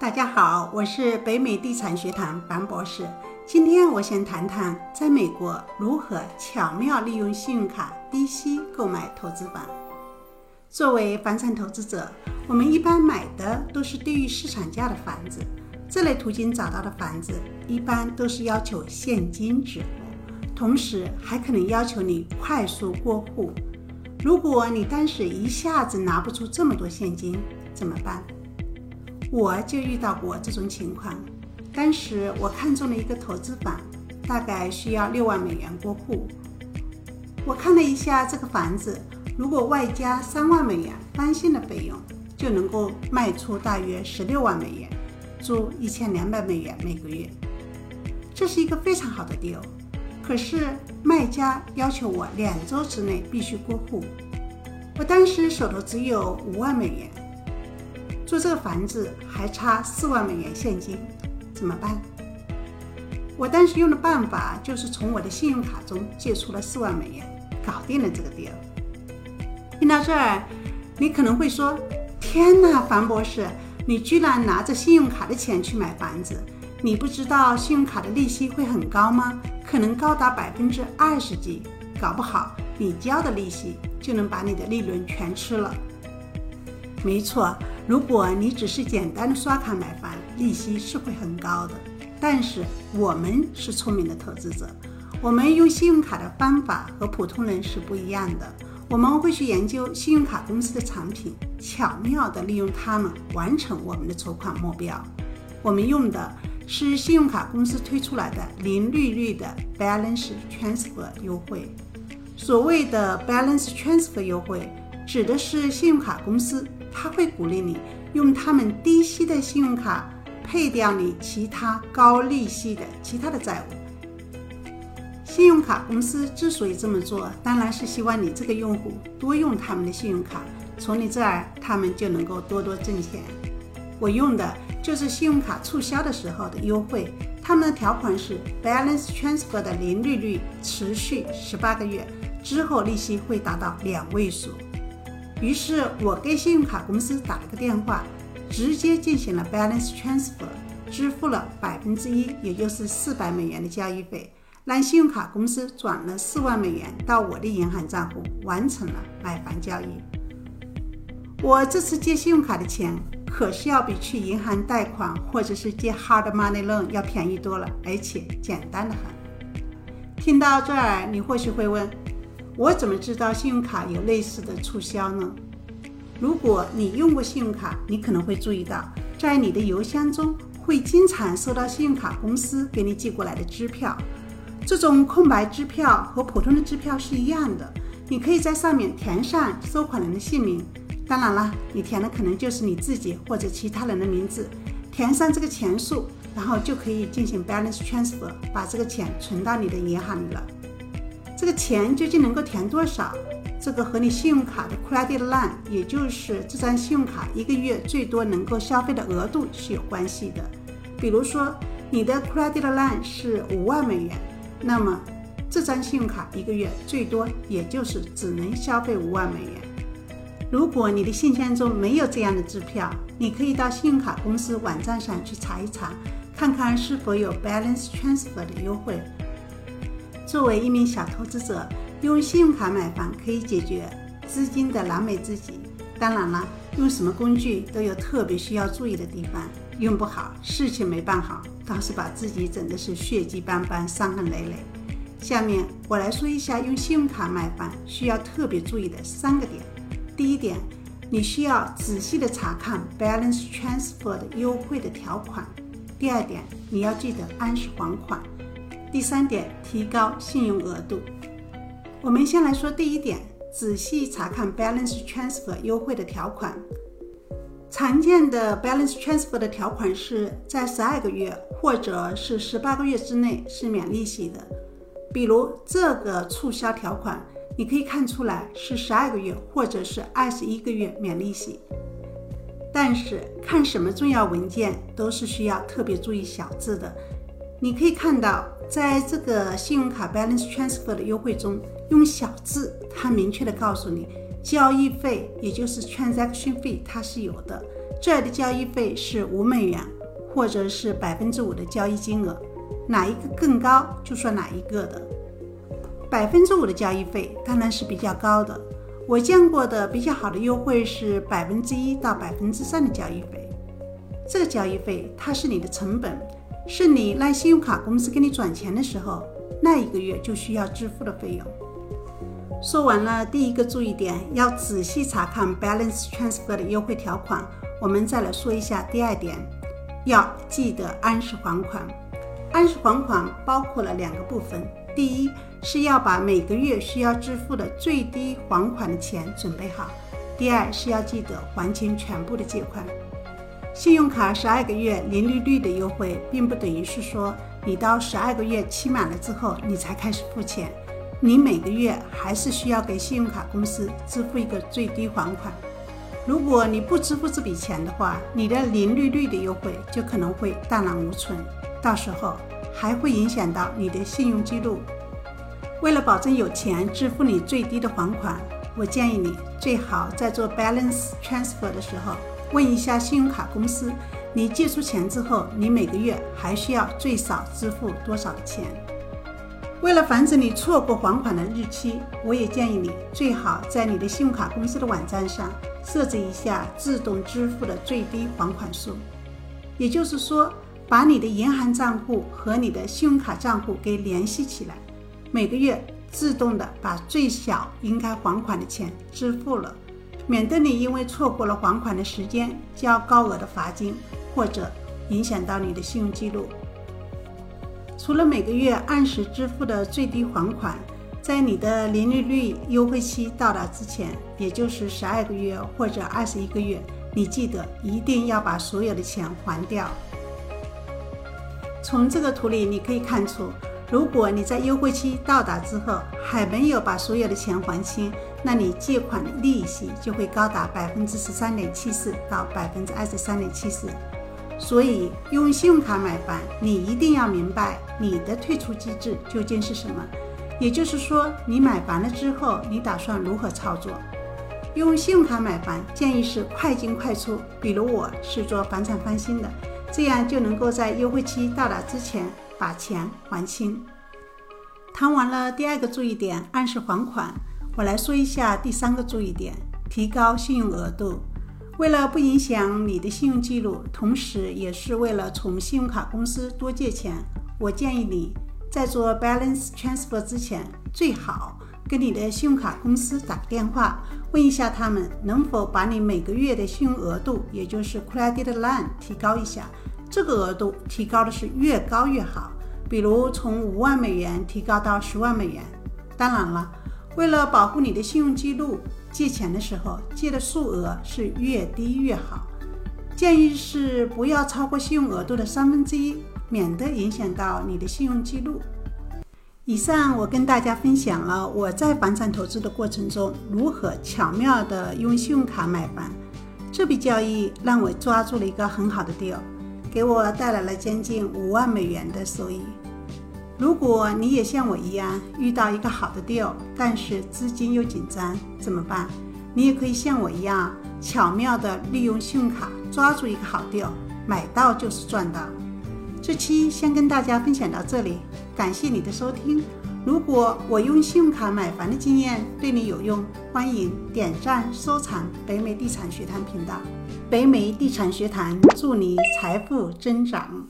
大家好，我是北美地产学堂樊博士。今天我先谈谈在美国如何巧妙利用信用卡低息购买投资房。作为房产投资者，我们一般买的都是低于市场价的房子。这类途径找到的房子，一般都是要求现金支付，同时还可能要求你快速过户。如果你当时一下子拿不出这么多现金，怎么办？我就遇到过这种情况，当时我看中了一个投资房，大概需要六万美元过户。我看了一下这个房子，如果外加三万美元翻新的费用，就能够卖出大约十六万美元，租一千两百美元每个月。这是一个非常好的 deal。可是卖家要求我两周之内必须过户，我当时手头只有五万美元。租这个房子还差四万美元现金，怎么办？我当时用的办法就是从我的信用卡中借出了四万美元，搞定了这个 deal。听到这儿，你可能会说：“天哪，樊博士，你居然拿着信用卡的钱去买房子？你不知道信用卡的利息会很高吗？可能高达百分之二十几，搞不好你交的利息就能把你的利润全吃了。”没错。如果你只是简单的刷卡买房，利息是会很高的。但是我们是聪明的投资者，我们用信用卡的方法和普通人是不一样的。我们会去研究信用卡公司的产品，巧妙地利用它们完成我们的筹款目标。我们用的是信用卡公司推出来的零利率的 Balance Transfer 优惠。所谓的 Balance Transfer 优惠，指的是信用卡公司。他会鼓励你用他们低息的信用卡配掉你其他高利息的其他的债务。信用卡公司之所以这么做，当然是希望你这个用户多用他们的信用卡，从你这儿他们就能够多多挣钱。我用的就是信用卡促销的时候的优惠，他们的条款是 Balance Transfer 的零利率，持续十八个月之后利息会达到两位数。于是我给信用卡公司打了个电话，直接进行了 balance transfer，支付了百分之一，也就是四百美元的交易费，让信用卡公司转了四万美元到我的银行账户，完成了买房交易。我这次借信用卡的钱可是要比去银行贷款或者是借 hard money loan 要便宜多了，而且简单的很。听到这儿，你或许会问。我怎么知道信用卡有类似的促销呢？如果你用过信用卡，你可能会注意到，在你的邮箱中会经常收到信用卡公司给你寄过来的支票。这种空白支票和普通的支票是一样的，你可以在上面填上收款人的姓名。当然了，你填的可能就是你自己或者其他人的名字，填上这个钱数，然后就可以进行 balance transfer，把这个钱存到你的银行里了。这个钱究竟能够填多少？这个和你信用卡的 credit line，也就是这张信用卡一个月最多能够消费的额度是有关系的。比如说，你的 credit line 是五万美元，那么这张信用卡一个月最多也就是只能消费五万美元。如果你的信箱中没有这样的支票，你可以到信用卡公司网站上去查一查，看看是否有 balance transfer 的优惠。作为一名小投资者，用信用卡买房可以解决资金的燃眉之急。当然了，用什么工具都有特别需要注意的地方，用不好，事情没办好，倒是把自己整的是血迹斑斑、伤痕累累。下面我来说一下用信用卡买房需要特别注意的三个点。第一点，你需要仔细的查看 balance transfer 的优惠的条款。第二点，你要记得按时还款。第三点，提高信用额度。我们先来说第一点，仔细查看 balance transfer 优惠的条款。常见的 balance transfer 的条款是在十二个月或者是十八个月之内是免利息的。比如这个促销条款，你可以看出来是十二个月或者是二十一个月免利息。但是看什么重要文件都是需要特别注意小字的。你可以看到，在这个信用卡 balance transfer 的优惠中，用小字，它明确的告诉你，交易费也就是 transaction fee 它是有的，这儿的交易费是五美元，或者是百分之五的交易金额，哪一个更高就算哪一个的。百分之五的交易费当然是比较高的，我见过的比较好的优惠是百分之一到百分之三的交易费。这个交易费它是你的成本，是你让信用卡公司给你转钱的时候，那一个月就需要支付的费用。说完了第一个注意点，要仔细查看 balance transfer 的优惠条款。我们再来说一下第二点，要记得按时还款。按时还款包括了两个部分，第一是要把每个月需要支付的最低还款的钱准备好，第二是要记得还清全部的借款。信用卡十二个月零利率的优惠，并不等于是说你到十二个月期满了之后你才开始付钱。你每个月还是需要给信用卡公司支付一个最低还款。如果你不支付这笔钱的话，你的零利率的优惠就可能会荡然无存，到时候还会影响到你的信用记录。为了保证有钱支付你最低的还款，我建议你最好在做 balance transfer 的时候问一下信用卡公司，你借出钱之后，你每个月还需要最少支付多少钱。为了防止你错过还款的日期，我也建议你最好在你的信用卡公司的网站上设置一下自动支付的最低还款数。也就是说，把你的银行账户和你的信用卡账户给联系起来，每个月自动的把最小应该还款的钱支付了，免得你因为错过了还款的时间交高额的罚金，或者影响到你的信用记录。除了每个月按时支付的最低还款，在你的零利率优惠期到达之前，也就是十二个月或者二十一个月，你记得一定要把所有的钱还掉。从这个图里你可以看出，如果你在优惠期到达之后还没有把所有的钱还清，那你借款的利息就会高达百分之十三点七四到百分之二十三点七四。所以，用信用卡买房，你一定要明白你的退出机制究竟是什么。也就是说，你买房了之后，你打算如何操作？用信用卡买房，建议是快进快出。比如我是做房产翻新的，这样就能够在优惠期到达之前把钱还清。谈完了第二个注意点，按时还款，我来说一下第三个注意点：提高信用额度。为了不影响你的信用记录，同时也是为了从信用卡公司多借钱，我建议你在做 balance transfer 之前，最好跟你的信用卡公司打个电话，问一下他们能否把你每个月的信用额度，也就是 credit line 提高一下。这个额度提高的是越高越好，比如从五万美元提高到十万美元。当然了，为了保护你的信用记录。借钱的时候，借的数额是越低越好，建议是不要超过信用额度的三分之一，免得影响到你的信用记录。以上我跟大家分享了我在房产投资的过程中如何巧妙的用信用卡买房，这笔交易让我抓住了一个很好的 deal，给我带来了将近五万美元的收益。如果你也像我一样遇到一个好的 deal，但是资金又紧张，怎么办？你也可以像我一样巧妙地利用信用卡抓住一个好 deal，买到就是赚到。这期先跟大家分享到这里，感谢你的收听。如果我用信用卡买房的经验对你有用，欢迎点赞收藏北美地产学堂频道。北美地产学堂祝你财富增长。